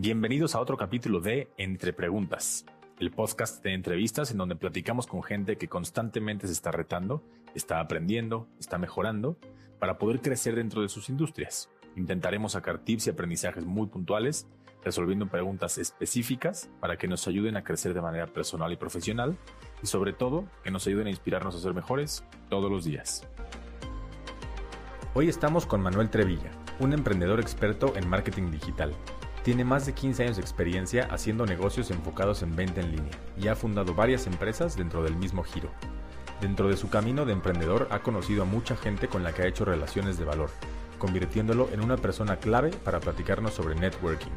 Bienvenidos a otro capítulo de Entre Preguntas, el podcast de entrevistas en donde platicamos con gente que constantemente se está retando, está aprendiendo, está mejorando para poder crecer dentro de sus industrias. Intentaremos sacar tips y aprendizajes muy puntuales, resolviendo preguntas específicas para que nos ayuden a crecer de manera personal y profesional y sobre todo que nos ayuden a inspirarnos a ser mejores todos los días. Hoy estamos con Manuel Trevilla, un emprendedor experto en marketing digital. Tiene más de 15 años de experiencia haciendo negocios enfocados en venta en línea y ha fundado varias empresas dentro del mismo giro. Dentro de su camino de emprendedor ha conocido a mucha gente con la que ha hecho relaciones de valor, convirtiéndolo en una persona clave para platicarnos sobre networking.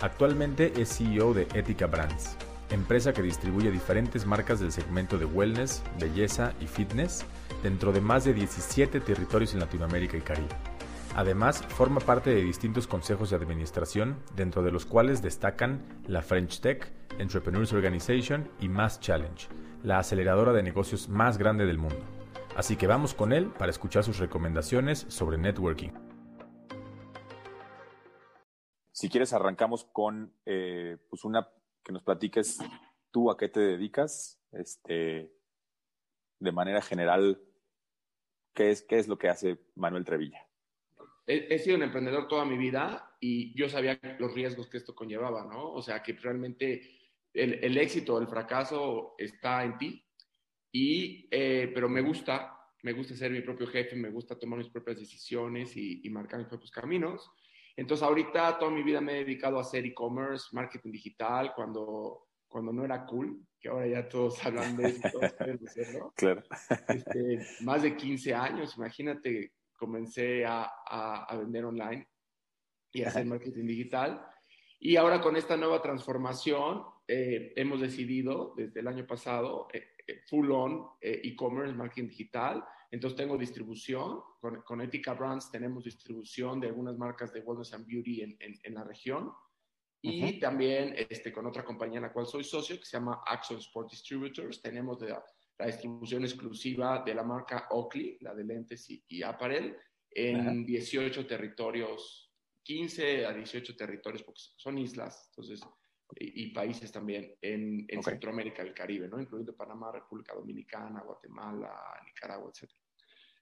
Actualmente es CEO de Ethica Brands, empresa que distribuye diferentes marcas del segmento de wellness, belleza y fitness dentro de más de 17 territorios en Latinoamérica y Caribe. Además, forma parte de distintos consejos de administración, dentro de los cuales destacan la French Tech, Entrepreneurs Organization y Mass Challenge, la aceleradora de negocios más grande del mundo. Así que vamos con él para escuchar sus recomendaciones sobre networking. Si quieres, arrancamos con eh, pues una que nos platiques tú a qué te dedicas, este, de manera general, qué es, qué es lo que hace Manuel Trevilla. He, sido un emprendedor toda mi vida y yo sabía los riesgos que esto conllevaba, ¿no? O sea, que realmente el, el éxito o el fracaso está en ti, y, eh, pero me gusta, me gusta ser mi propio jefe, me gusta tomar mis propias decisiones y, y marcar mis propios caminos. Entonces, ahorita toda mi vida me he dedicado a hacer e-commerce, marketing digital, cuando, cuando no era cool, que ahora ya todos hablan de eso, todos quieren hacerlo. Claro. Este, más de 15 años, imagínate, comencé a, a, vender online y a hacer marketing digital. Y ahora con esta nueva transformación, eh, hemos decidido desde el año pasado eh, eh, full on e-commerce, marketing digital. Entonces tengo distribución, con, con Ethica Brands tenemos distribución de algunas marcas de wellness and beauty en, en, la región. Y también este, con otra compañía en la cual soy socio, que se llama Action Sport Distributors, tenemos la, distribución exclusiva de la marca Oakley, la de lentes y, y apparel, en 18 territorios, 15 a 18 territorios, porque son islas, entonces, y, países también en, en Centroamérica y el Caribe, ¿no? Incluyendo Panamá, República Dominicana, Guatemala, Nicaragua, etc.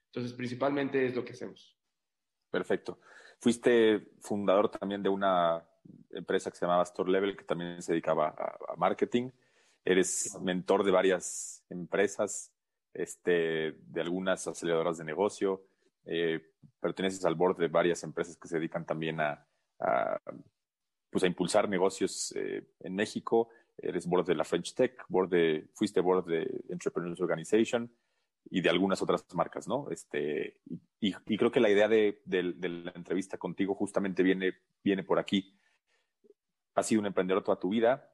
Entonces, principalmente es lo que hacemos. Perfecto. Fuiste fundador también de una empresa que se llamaba Store Level, que también se dedicaba a, marketing. Eres mentor de varias empresas, este, de algunas aceleradoras de negocio. Eh, perteneces al board de varias empresas que se dedican también a, pues a impulsar negocios eh, en México. Eres board de la French Tech, board de, fuiste board de Entrepreneurs Organization y de algunas otras marcas, ¿no? Este, y, creo que la idea de, la entrevista contigo justamente viene, viene por aquí. Has sido un emprendedor toda tu vida,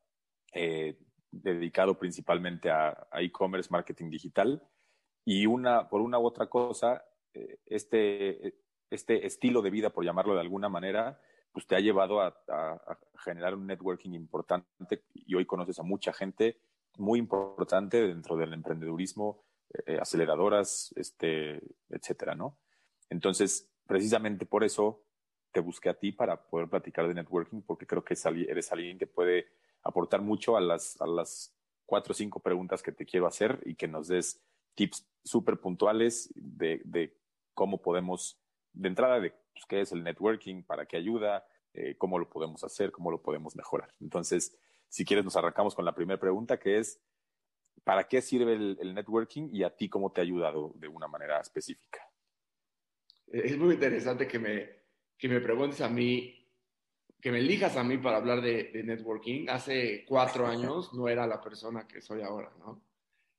eh, dedicado principalmente a e-commerce, marketing digital, y una, por una u otra cosa, eh, este, este estilo de vida, por llamarlo de alguna manera, pues te ha llevado a, generar un networking importante y hoy conoces a mucha gente muy importante dentro del emprendedurismo eh, aceleradoras, este, etcétera, ¿no? Entonces, precisamente por eso te busqué a ti para poder platicar de networking, porque creo que eres alguien que puede aportar mucho a las, a las cuatro o cinco preguntas que te quiero hacer y que nos des tips súper puntuales de, de, cómo podemos, de entrada, de pues, qué es el networking, para qué ayuda, eh, cómo lo podemos hacer, cómo lo podemos mejorar. Entonces, si quieres, nos arrancamos con la primera pregunta, que es, ¿para qué sirve el, networking y a ti cómo te ha ayudado de una manera específica? Es muy interesante que me, que me preguntes a mí, que me elijas a mí para hablar de, networking. Hace cuatro años no era la persona que soy ahora, ¿no?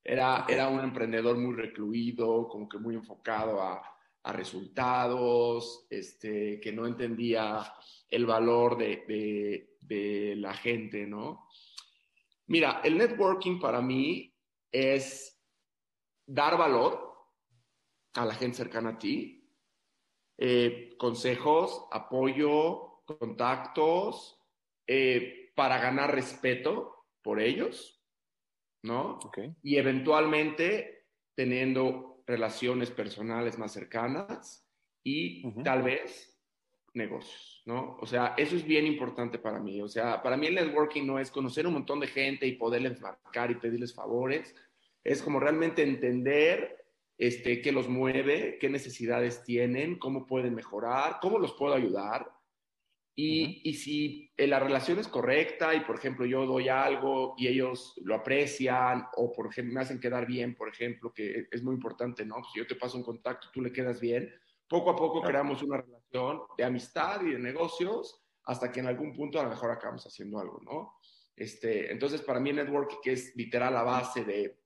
Era, era un emprendedor muy recluido, como que muy enfocado a, a resultados, este, que no entendía el valor de, de, de la gente, ¿no? Mira, el networking para mí es dar valor a la gente cercana a ti, eh, consejos, apoyo, contactos, eh, para ganar respeto por ellos, ¿no? Y eventualmente teniendo relaciones personales más cercanas y tal vez negocios, ¿no? O sea, eso es bien importante para mí. O sea, para mí el networking no es conocer un montón de gente y poderles marcar y pedirles favores. Es como realmente entender este, qué los mueve, qué necesidades tienen, cómo pueden mejorar, cómo los puedo ayudar. Y, y, si la relación es correcta y, por ejemplo, yo doy algo y ellos lo aprecian o, por ejemplo, me hacen quedar bien, por ejemplo, que es muy importante, ¿no? Si yo te paso un contacto, tú le quedas bien, poco a poco creamos una relación de amistad y de negocios hasta que en algún punto a lo mejor acabamos haciendo algo, ¿no? Este, entonces, para mí el networking que es literal la base de,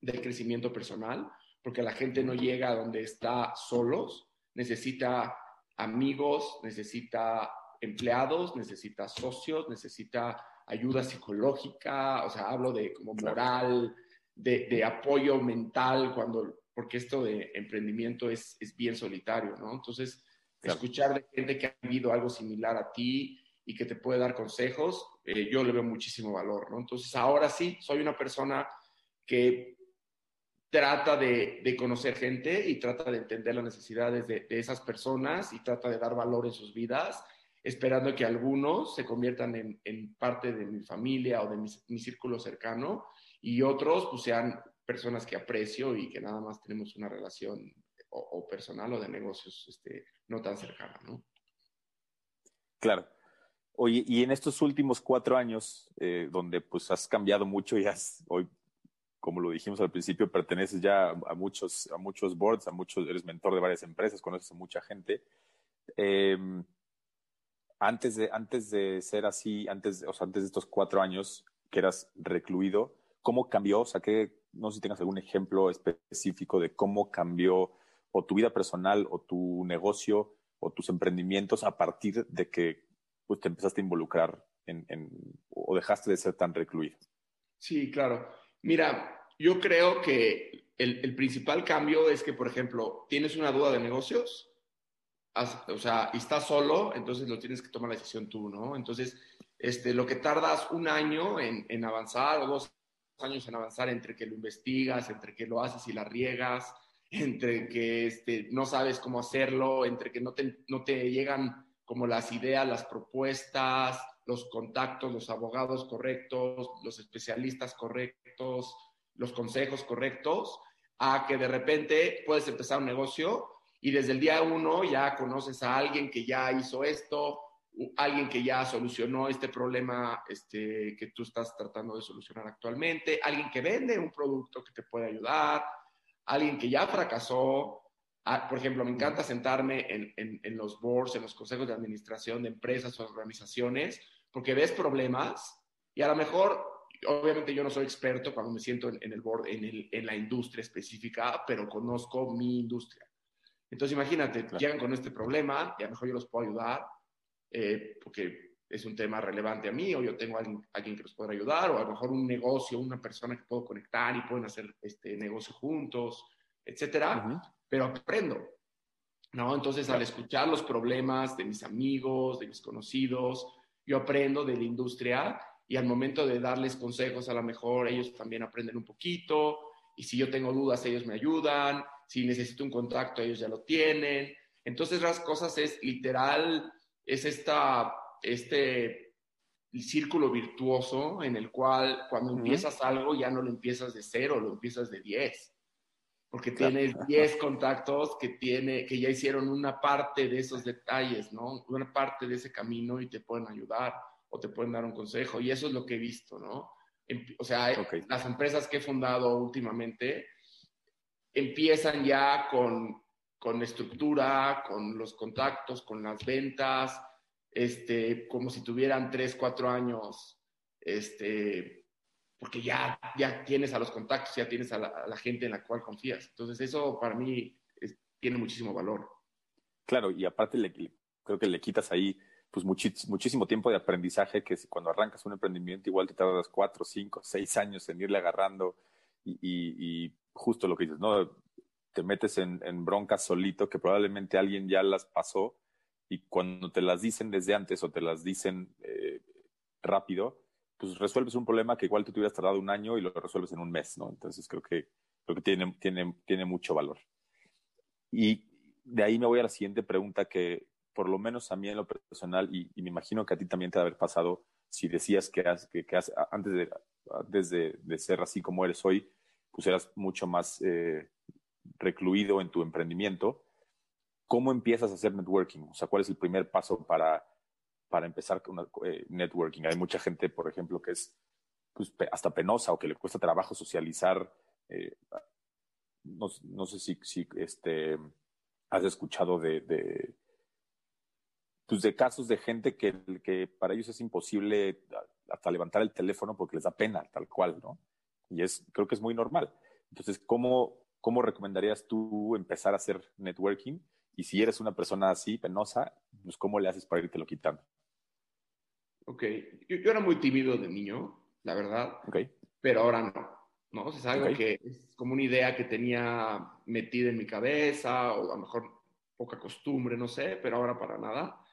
del crecimiento personal, porque la gente no llega a donde está solos, necesita amigos, necesita empleados, necesita socios, necesita ayuda psicológica, o sea, hablo de como moral, de, de apoyo mental cuando porque esto de emprendimiento es, es bien solitario, ¿no? Entonces, escuchar de gente que ha vivido algo similar a ti y que te puede dar consejos, eh, yo le veo muchísimo valor, ¿no? Entonces, ahora sí, soy una persona que trata de, de conocer gente y trata de entender las necesidades de, de, esas personas y trata de dar valor en sus vidas, esperando que algunos se conviertan en, en parte de mi familia o de mi, mi círculo cercano y otros pues sean personas que aprecio y que nada más tenemos una relación o, personal o de negocios este, no tan cercana, ¿no? Claro. Oye, y en estos últimos cuatro años, eh, donde pues has cambiado mucho y has, hoy, como lo dijimos al principio, perteneces ya a muchos, a muchos boards, a muchos, eres mentor de varias empresas, conoces a mucha gente. Eh, antes, de, antes de ser así, antes, o sea, antes de estos cuatro años que eras recluido, ¿cómo cambió? O sea, ¿qué, no sé si tengas algún ejemplo específico de cómo cambió o tu vida personal o tu negocio o tus emprendimientos a partir de que pues, te empezaste a involucrar en, en, o dejaste de ser tan recluido. Sí, claro. Mira, yo creo que el, el principal cambio es que, por ejemplo, tienes una duda de negocios, o sea, y estás solo, entonces lo tienes que tomar la decisión tú, ¿no? Entonces, este, lo que tardas un año en, en avanzar o dos años en avanzar entre que lo investigas, entre que lo haces y la riegas, entre que este, no sabes cómo hacerlo, entre que no te, no te llegan como las ideas, las propuestas, los contactos, los abogados correctos, los especialistas correctos, los consejos correctos, a que de repente puedes empezar un negocio y desde el día uno ya conoces a alguien que ya hizo esto, alguien que ya solucionó este problema este, que tú estás tratando de solucionar actualmente, alguien que vende un producto que te puede ayudar, alguien que ya fracasó. Ah, por ejemplo, me encanta sentarme en, en, en, los boards, en los consejos de administración de empresas o organizaciones, porque ves problemas y a lo mejor, obviamente yo no soy experto cuando me siento en, el board, en, el, en la industria específica, pero conozco mi industria. Entonces, imagínate, llegan con este problema y a lo mejor yo los puedo ayudar eh, porque es un tema relevante a mí, o yo tengo a alguien, alguien, que los pueda ayudar, o a lo mejor un negocio, una persona que puedo conectar y pueden hacer este negocio juntos, etcétera, uh -huh. pero aprendo, ¿no? Entonces, al escuchar los problemas de mis amigos, de mis conocidos, yo aprendo de la industria y al momento de darles consejos, a lo mejor ellos también aprenden un poquito, y si yo tengo dudas, ellos me ayudan, si necesito un contacto, ellos ya lo tienen. Entonces, las cosas es literal es esta, este círculo virtuoso en el cual cuando uh -huh. empiezas algo ya no lo empiezas de cero, lo empiezas de 10. Porque tienes 10 contactos que, tiene, que ya hicieron una parte de esos detalles, ¿no? Una parte de ese camino y te pueden ayudar o te pueden dar un consejo. Y eso es lo que he visto, ¿no? O sea, okay. las empresas que he fundado últimamente empiezan ya con con estructura, con los contactos, con las ventas, este, como si tuvieran tres, cuatro años, este, porque ya, ya tienes a los contactos, ya tienes a la, a la gente en la cual confías. Entonces eso para mí es, tiene muchísimo valor. Claro, y aparte le, creo que le quitas ahí pues muchis, muchísimo tiempo de aprendizaje que cuando arrancas un emprendimiento igual te tardas cuatro, cinco, seis años en irle agarrando y, y, y justo lo que dices, ¿no? te metes en, en, broncas solito que probablemente alguien ya las pasó y cuando te las dicen desde antes o te las dicen eh, rápido, pues resuelves un problema que igual tú te hubieras tardado un año y lo resuelves en un mes, ¿no? Entonces creo que, creo que tiene, tiene, tiene mucho valor. Y de ahí me voy a la siguiente pregunta que, por lo menos a mí en lo personal, y, me imagino que a ti también te ha haber pasado, si decías que, que, antes, de, antes de, ser así como eres hoy, pues eras mucho más eh, recluido en tu emprendimiento. ¿Cómo empiezas a hacer networking? O sea, ¿cuál es el primer paso para, para empezar con eh, networking? Hay mucha gente, por ejemplo, que es pues, hasta penosa o que le cuesta trabajo socializar. Eh, no, sé si, si este, has escuchado de, de, pues de casos de gente que, que para ellos es imposible hasta levantar el teléfono porque les da pena, tal cual, ¿no? Y es, creo que es muy normal. Entonces, ¿cómo, cómo recomendarías tú empezar a hacer networking? Y si eres una persona así, penosa, pues ¿cómo le haces para irte lo quitando? Ok, yo, era muy tímido de niño, la verdad, okay. pero ahora no. ¿no? es algo que es como una idea que tenía metida en mi cabeza, o a lo mejor poca costumbre, no sé, pero ahora para nada.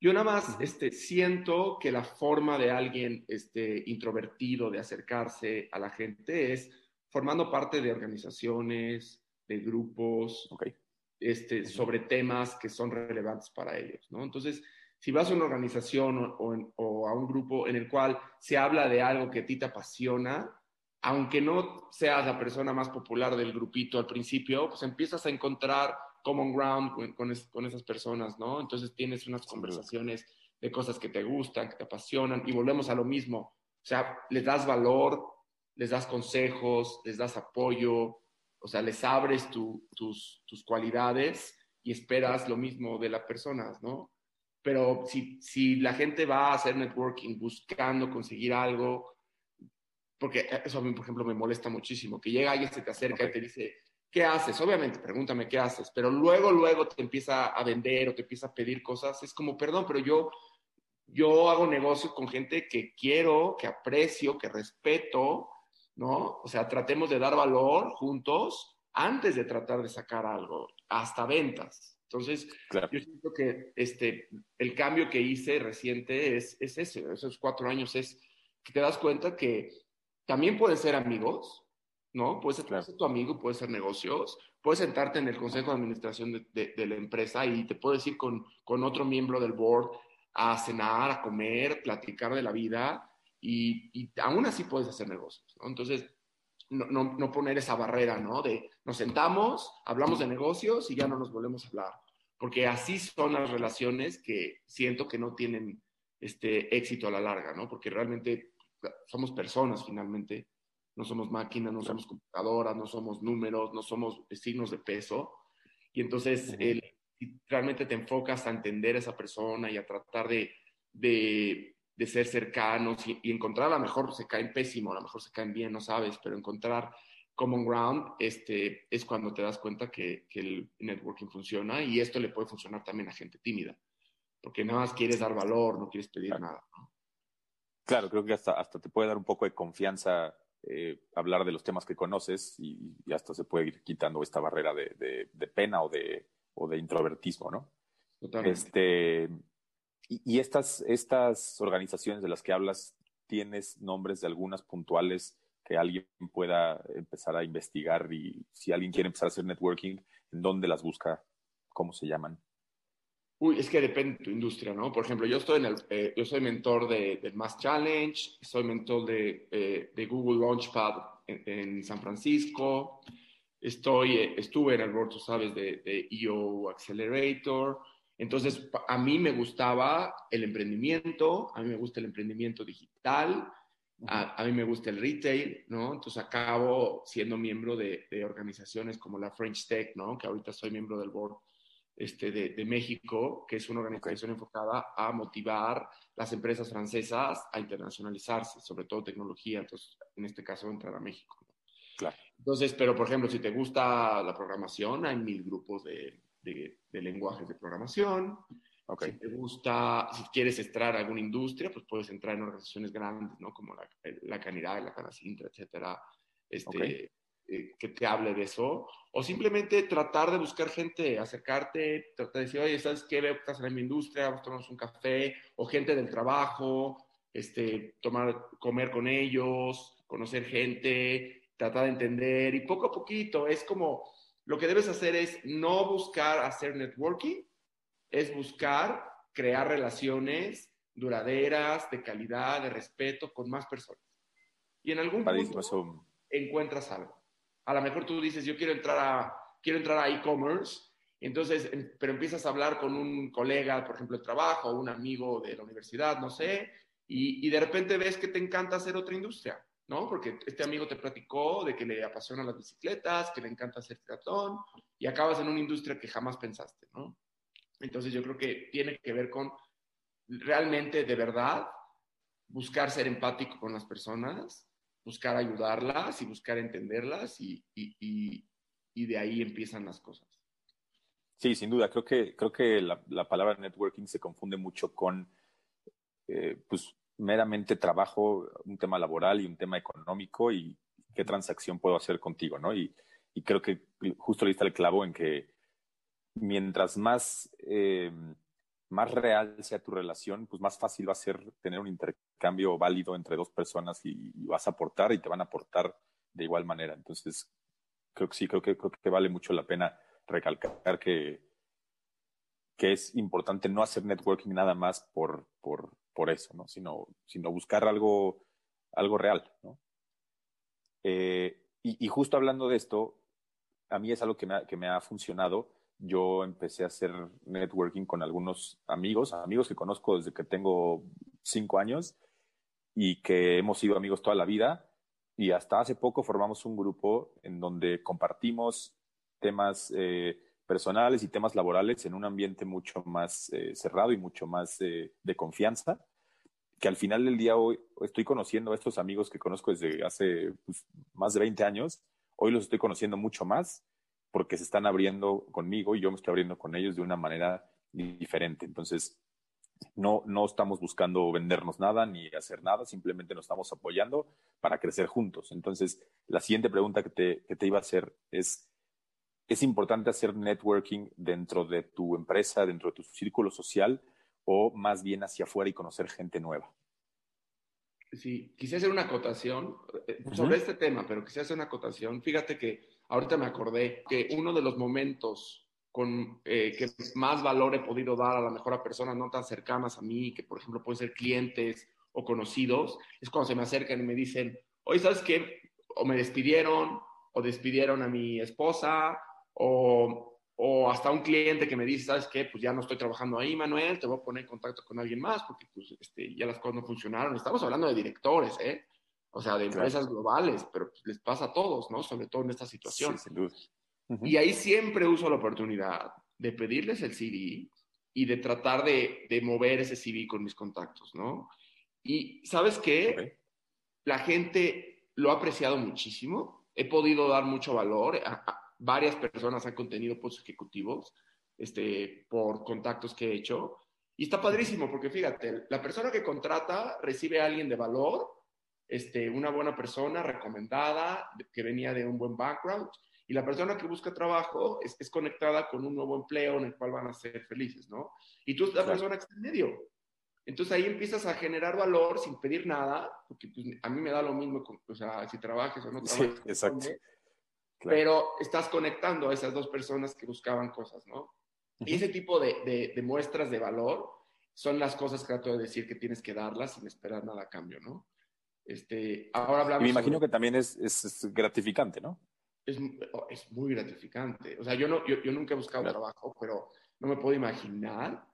Yo nada más este, siento que la forma de alguien este, introvertido de acercarse a la gente es formando parte de organizaciones, de grupos, este, sobre temas que son relevantes para ellos, ¿no? Entonces, si vas a una organización o, a un grupo en el cual se habla de algo que a ti te apasiona, aunque no seas la persona más popular del grupito al principio, pues empiezas a encontrar common ground con, esas personas, ¿no? Entonces tienes unas conversaciones de cosas que te gustan, que te apasionan, y volvemos a lo mismo. O sea, les das valor, les das consejos, les das apoyo, o sea, les abres tus, tus cualidades y esperas lo mismo de las personas, ¿no? Pero si, si la gente va a hacer networking buscando conseguir algo, porque eso a mí, por ejemplo, me molesta muchísimo, que llega alguien, se te acerca y te dice, ¿qué haces? Obviamente, pregúntame qué haces, pero luego, luego te empieza a vender o te empieza a pedir cosas, es como, perdón, pero yo, yo hago negocio con gente que quiero, que aprecio, que respeto, ¿no? O sea, tratemos de dar valor juntos antes de tratar de sacar algo, hasta ventas. Entonces, yo siento que este, el cambio que hice reciente es, es ese, esos cuatro años, es que te das cuenta que también pueden ser amigos, ¿no? Puede ser, tu amigo, puede ser negocios, puedes sentarte en el consejo de administración de, la empresa y te puedes ir con, con, otro miembro del board a cenar, a comer, platicar de la vida y, y aún así puedes hacer negocios, ¿no? Entonces, no, no, no, poner esa barrera, ¿no? De nos sentamos, hablamos de negocios y ya no nos volvemos a hablar. Porque así son las relaciones que siento que no tienen este éxito a la larga, ¿no? Porque realmente somos personas finalmente, no somos máquinas, no somos computadoras, no somos números, no somos signos de peso. Y entonces, si realmente te enfocas a entender a esa persona y a tratar de, de, de ser cercanos y, encontrar a lo mejor se caen pésimo, a lo mejor se caen bien, no sabes, pero encontrar common ground este, es cuando te das cuenta que, que el networking funciona y esto le puede funcionar también a gente tímida, porque nada más quieres dar valor, no quieres pedir nada. ¿no? Claro, creo que hasta, hasta te puede dar un poco de confianza eh, hablar de los temas que conoces y, hasta se puede ir quitando esta barrera de, pena o de, o de introvertismo, ¿no? Totalmente. Este, y, estas, estas organizaciones de las que hablas, ¿tienes nombres de algunas puntuales que alguien pueda empezar a investigar y si alguien quiere empezar a hacer networking, ¿en dónde las busca? ¿Cómo se llaman? Uy, es que depende de tu industria, ¿no? Por ejemplo, yo, estoy en el, eh, yo soy mentor de, del Mass Challenge, soy mentor de, eh, de Google Launchpad en, San Francisco, estoy, eh, estuve en el board, tú sabes, de, de, EO Accelerator. Entonces, a mí me gustaba el emprendimiento, a mí me gusta el emprendimiento digital, a, a, mí me gusta el retail, ¿no? Entonces acabo siendo miembro de, de organizaciones como la French Tech, ¿no? Que ahorita soy miembro del board este, de, México, que es una organización enfocada a motivar las empresas francesas a internacionalizarse, sobre todo tecnología, entonces en este caso entrar a México. Claro. Entonces, pero por ejemplo, si te gusta la programación, hay mil grupos de, de, lenguajes de programación. Okay. Si te gusta, si quieres entrar a alguna industria, pues puedes entrar en organizaciones grandes, ¿no? Como la, la Canidad, la Canacintra, etcétera. Este, eh, que te hable de eso, o simplemente tratar de buscar gente, acercarte, tratar de decir, oye, ¿sabes qué? Veo que estás en mi industria, vamos a tomarnos un café, o gente del trabajo, este, tomar, comer con ellos, conocer gente, tratar de entender, y poco a poquito es como, lo que debes hacer es no buscar hacer networking es buscar crear relaciones duraderas, de calidad, de respeto con más personas. Y en algún punto encuentras algo. A lo mejor tú dices, yo quiero entrar a quiero entrar a e-commerce, entonces, pero empiezas a hablar con un colega, por ejemplo, de trabajo, un amigo de la universidad, no sé, y, y de repente ves que te encanta hacer otra industria. ¿no? Porque este amigo te platicó de que le apasionan las bicicletas, que le encanta hacer triatlón y acabas en una industria que jamás pensaste, ¿no? Entonces yo creo que tiene que ver con realmente, de verdad, buscar ser empático con las personas, buscar ayudarlas y buscar entenderlas y, de ahí empiezan las cosas. Sí, sin duda. Creo que, creo que la, palabra networking se confunde mucho con eh, pues, meramente trabajo, un tema laboral y un tema económico y qué transacción puedo hacer contigo, ¿no? Y, creo que justo le diste el clavo en que mientras más, eh, más real sea tu relación, pues más fácil va a ser tener un intercambio válido entre dos personas y, vas a aportar y te van a aportar de igual manera. Entonces, creo que sí, creo que, creo que vale mucho la pena recalcar que, que es importante no hacer networking nada más por, por, por eso, ¿no? Sino, sino buscar algo, algo real, ¿no? Eh, y, justo hablando de esto, a mí es algo que me ha, que me ha funcionado. Yo empecé a hacer networking con algunos amigos, amigos que conozco desde que tengo cinco años y que hemos sido amigos toda la vida. Y hasta hace poco formamos un grupo en donde compartimos temas eh, personales y temas laborales en un ambiente mucho más eh, cerrado y mucho más eh, de confianza, que al final del día hoy estoy conociendo a estos amigos que conozco desde hace pues, más de 20 años, hoy los estoy conociendo mucho más porque se están abriendo conmigo y yo me estoy abriendo con ellos de una manera diferente. Entonces, no, no estamos buscando vendernos nada ni hacer nada, simplemente nos estamos apoyando para crecer juntos. Entonces, la siguiente pregunta que te, que te iba a hacer es, es importante hacer networking dentro de tu empresa, dentro de tu círculo social o más bien hacia afuera y conocer gente nueva? Sí, quise hacer una acotación eh, sobre este tema, pero quise hacer una acotación. Fíjate que ahorita me acordé que uno de los momentos con eh, que más valor he podido dar a la mejor a personas no tan cercanas a mí, que por ejemplo pueden ser clientes o conocidos, es cuando se me acercan y me dicen, oye, ¿sabes qué? O me despidieron, o despidieron a mi esposa, o, o hasta un cliente que me dice, ¿sabes qué? Pues ya no estoy trabajando ahí, Manuel, te voy a poner en contacto con alguien más porque pues, este, ya las cosas no funcionaron. Estamos hablando de directores, ¿eh? O sea, de empresas globales, pero pues, les pasa a todos, ¿no? Sobre todo en esta situación. Sí, sin duda. Y ahí siempre uso la oportunidad de pedirles el CV y de tratar de, de mover ese CV con mis contactos, ¿no? Y ¿sabes qué? La gente lo ha apreciado muchísimo. He podido dar mucho valor. A, varias personas han contenido puestos ejecutivos este, por contactos que he hecho. Y está padrísimo porque fíjate, la persona que contrata recibe a alguien de valor, este, una buena persona recomendada, que venía de un buen background, y la persona que busca trabajo es, es conectada con un nuevo empleo en el cual van a ser felices, ¿no? Y tú es la persona que está en medio. Entonces ahí empiezas a generar valor sin pedir nada, porque pues, a mí me da lo mismo, o sea, si trabajes o no trabajes. Sí, exacto pero estás conectando a esas dos personas que buscaban cosas, ¿no? Y ese tipo de, de, muestras de valor son las cosas que trato de decir que tienes que darlas sin esperar nada a cambio, ¿no? Este, ahora hablamos. Y me imagino que también es, es, gratificante, ¿no? Es, oh, es, muy gratificante. O sea, yo, no, yo, yo nunca he buscado trabajo, pero no me puedo imaginar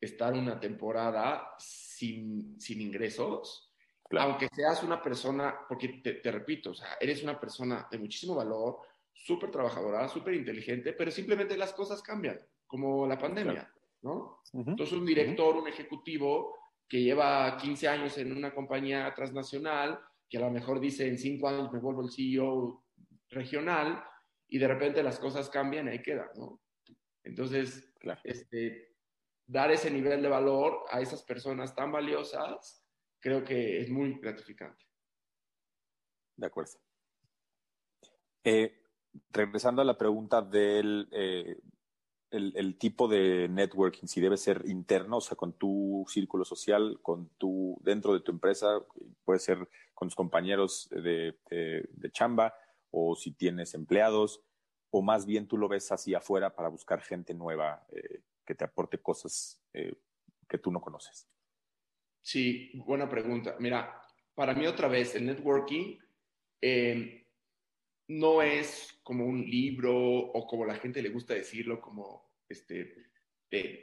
estar una temporada sin, sin ingresos aunque seas una persona, porque te, repito, o sea, eres una persona de muchísimo valor, súper trabajadora, súper inteligente, pero simplemente las cosas cambian, como la pandemia, ¿no? Entonces un director, un ejecutivo que lleva 15 años en una compañía transnacional, que a lo mejor dice en 5 años me vuelvo el CEO regional, y de repente las cosas cambian y ahí queda, ¿no? Entonces, este, dar ese nivel de valor a esas personas tan valiosas creo que es muy gratificante. De acuerdo. Eh, regresando a la pregunta del eh, el, tipo de networking, si debe ser interno, o sea, con tu círculo social, con tu, dentro de tu empresa, puede ser con tus compañeros de, chamba, o si tienes empleados, o más bien tú lo ves hacia afuera para buscar gente nueva eh, que te aporte cosas eh, que tú no conoces? Sí, buena pregunta. Mira, para mí otra vez, el networking eh, no es como un libro o como la gente le gusta decirlo, como este,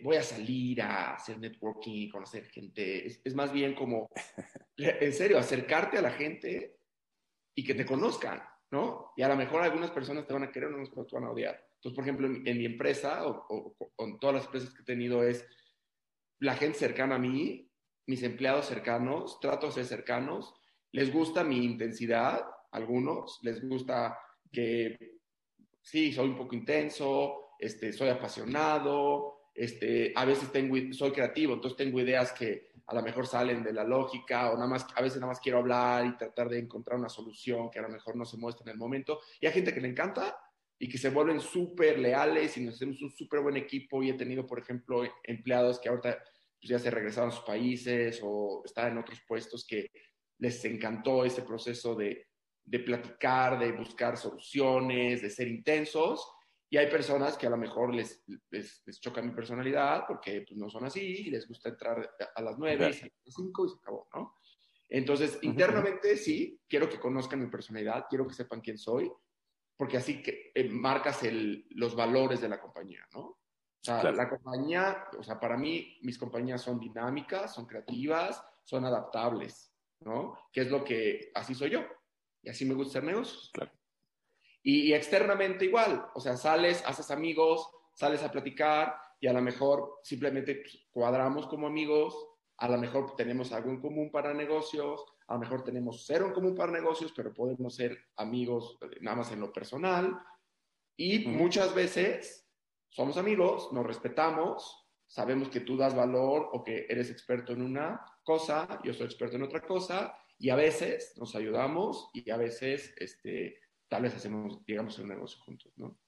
voy a salir a hacer networking, conocer gente. Es, más bien como, en serio, acercarte a la gente y que te conozcan, ¿no? Y a lo mejor algunas personas te van a querer, otras te van a odiar. Entonces, por ejemplo, en, mi empresa o, o, en todas las empresas que he tenido es la gente cercana a mí, mis empleados cercanos, trato de ser cercanos, les gusta mi intensidad, algunos, les gusta que sí, soy un poco intenso, este, soy apasionado, este, a veces tengo, soy creativo, entonces tengo ideas que a lo mejor salen de la lógica o nada más, a veces nada más quiero hablar y tratar de encontrar una solución que a lo mejor no se muestra en el momento. Y hay gente que le encanta y que se vuelven súper leales y nos hacemos un súper buen equipo y he tenido, por ejemplo, empleados que ahorita pues, ya se regresaron a sus países o están en otros puestos que les encantó ese proceso de, de platicar, de buscar soluciones, de ser intensos. Y hay personas que a lo mejor les, les, choca mi personalidad porque pues, no son así y les gusta entrar a las nueve y a las cinco y se acabó, ¿no? Entonces, internamente sí, quiero que conozcan mi personalidad, quiero que sepan quién soy, porque así que eh, marcas el, los valores de la compañía, ¿no? O sea, la compañía, o sea, para mí mis compañías son dinámicas, son creativas, son adaptables, ¿no? Que es lo que, así soy yo. Y así me gusta hacer negocios. Claro. Y, externamente igual, o sea, sales, haces amigos, sales a platicar y a lo mejor simplemente pues, cuadramos como amigos, a lo mejor tenemos algo en común para negocios, a lo mejor tenemos cero en común para negocios, pero podemos ser amigos eh, nada más en lo personal. Y muchas veces somos amigos, nos respetamos, sabemos que tú das valor o que eres experto en una cosa, yo soy experto en otra cosa, y a veces nos ayudamos y a veces este, tal vez hacemos, digamos, un negocio juntos, ¿no?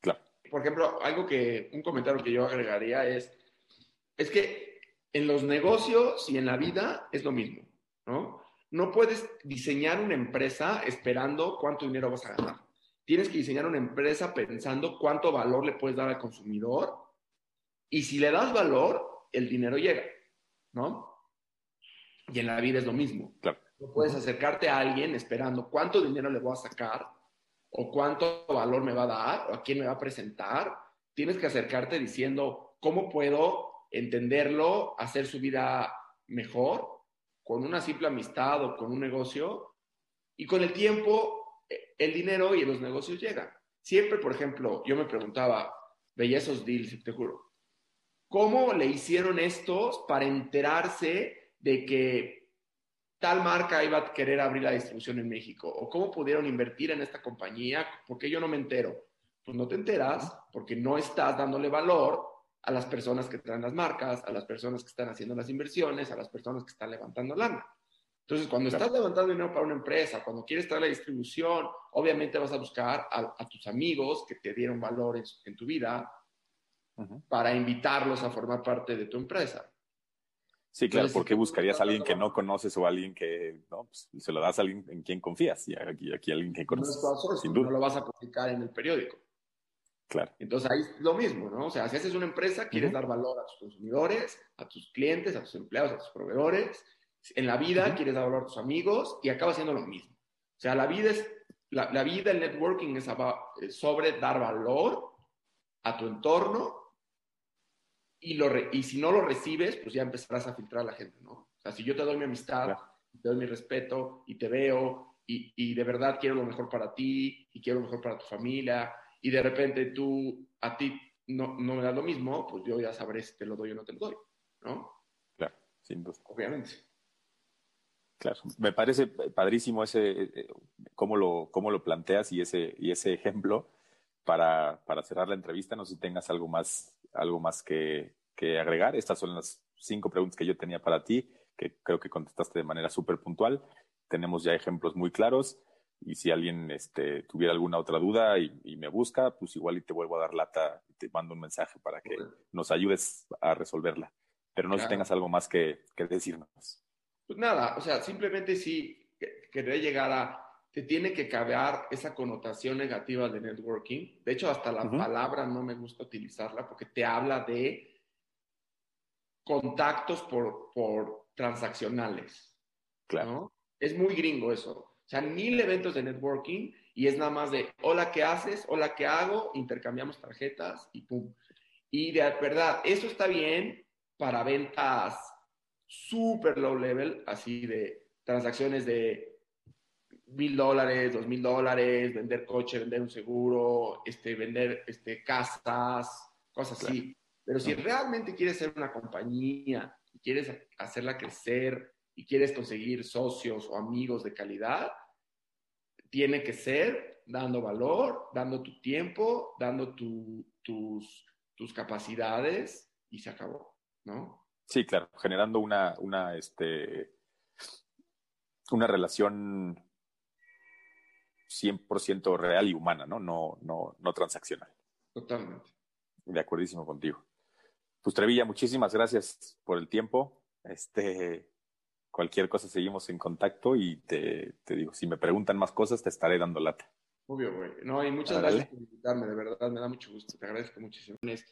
Claro. Por ejemplo, algo que, un comentario que yo agregaría es, es que en los negocios y en la vida es lo mismo, ¿no? No puedes diseñar una empresa esperando cuánto dinero vas a ganar. Tienes que diseñar una empresa pensando cuánto valor le puedes dar al consumidor y si le das valor, el dinero llega, ¿no? Y en la vida es lo mismo. Claro. No puedes acercarte a alguien esperando cuánto dinero le voy a sacar o cuánto valor me va a dar o a quién me va a presentar. Tienes que acercarte diciendo cómo puedo entenderlo, hacer su vida mejor con una simple amistad o con un negocio. Y con el tiempo, el dinero y los negocios llegan. Siempre, por ejemplo, yo me preguntaba, veía esos deals, te juro, ¿cómo le hicieron estos para enterarse de que tal marca iba a querer abrir la distribución en México o cómo pudieron invertir en esta compañía, porque yo no me entero. Pues no te enteras porque no estás dándole valor a las personas que traen las marcas, a las personas que están haciendo las inversiones, a las personas que están levantando lana. Entonces, cuando estás levantando dinero para una empresa, cuando quieres traer la distribución, obviamente vas a buscar a, tus amigos que te dieron valor en, tu vida para invitarlos a formar parte de tu empresa. Sí, claro, porque buscarías a alguien que no conoces o a alguien que no, pues, se lo das a alguien en quien confías y aquí, aquí alguien que conoces. No, sin duda. no lo vas a publicar en el periódico. Claro. Entonces ahí es lo mismo, ¿no? O sea, si haces una empresa, quieres dar valor a tus consumidores, a tus clientes, a tus empleados, a tus proveedores. En la vida quieres dar valor a tus amigos y acaba siendo lo mismo. O sea, la vida es, la, la vida, el networking es sobre dar valor a tu entorno y, lo y si no lo recibes, pues ya empezarás a filtrar a la gente, ¿no? O sea, si yo te doy mi amistad, te doy mi respeto y te veo y, y, de verdad quiero lo mejor para ti y quiero lo mejor para tu familia y de repente tú, a ti no, no me das lo mismo, pues yo ya sabré si te lo doy o no te lo doy, ¿no? Claro, sin duda. Obviamente. Claro, me parece padrísimo ese, eh, eh, cómo lo, cómo lo planteas y ese, y ese ejemplo para, para cerrar la entrevista. No sé si tengas algo más algo más que, que agregar. Estas son las cinco preguntas que yo tenía para ti, que creo que contestaste de manera súper puntual. Tenemos ya ejemplos muy claros y si alguien este, tuviera alguna otra duda y, me busca, pues igual y te vuelvo a dar lata y te mando un mensaje para que nos ayudes a resolverla. Pero no sé si tengas algo más que, que, decirnos. Pues nada, o sea, simplemente sí quería llegar a te tiene que caber esa connotación negativa de networking. De hecho, hasta la palabra no me gusta utilizarla porque te habla de contactos por, por transaccionales. Claro. Es muy gringo eso. O sea, mil eventos de networking y es nada más de, hola, ¿qué haces? Hola, ¿qué hago? Intercambiamos tarjetas y pum. Y de verdad, eso está bien para ventas super low level, así de transacciones de mil dólares, dos mil dólares, vender coche, vender un seguro, este, vender este, casas, cosas así. Pero si realmente quieres ser una compañía y quieres hacerla crecer y quieres conseguir socios o amigos de calidad, tiene que ser dando valor, dando tu tiempo, dando tus, tus capacidades y se acabó, ¿no? Sí, claro, generando una, una, este, una relación 100% real y humana, ¿no? No, no, no transaccional. Totalmente. De acuerdísimo contigo. Pues Trevilla, muchísimas gracias por el tiempo. Este, cualquier cosa seguimos en contacto y te, te digo, si me preguntan más cosas, te estaré dando lata. Obvio, güey. No, y muchas gracias por invitarme, de verdad, me da mucho gusto. Te agradezco muchísimo.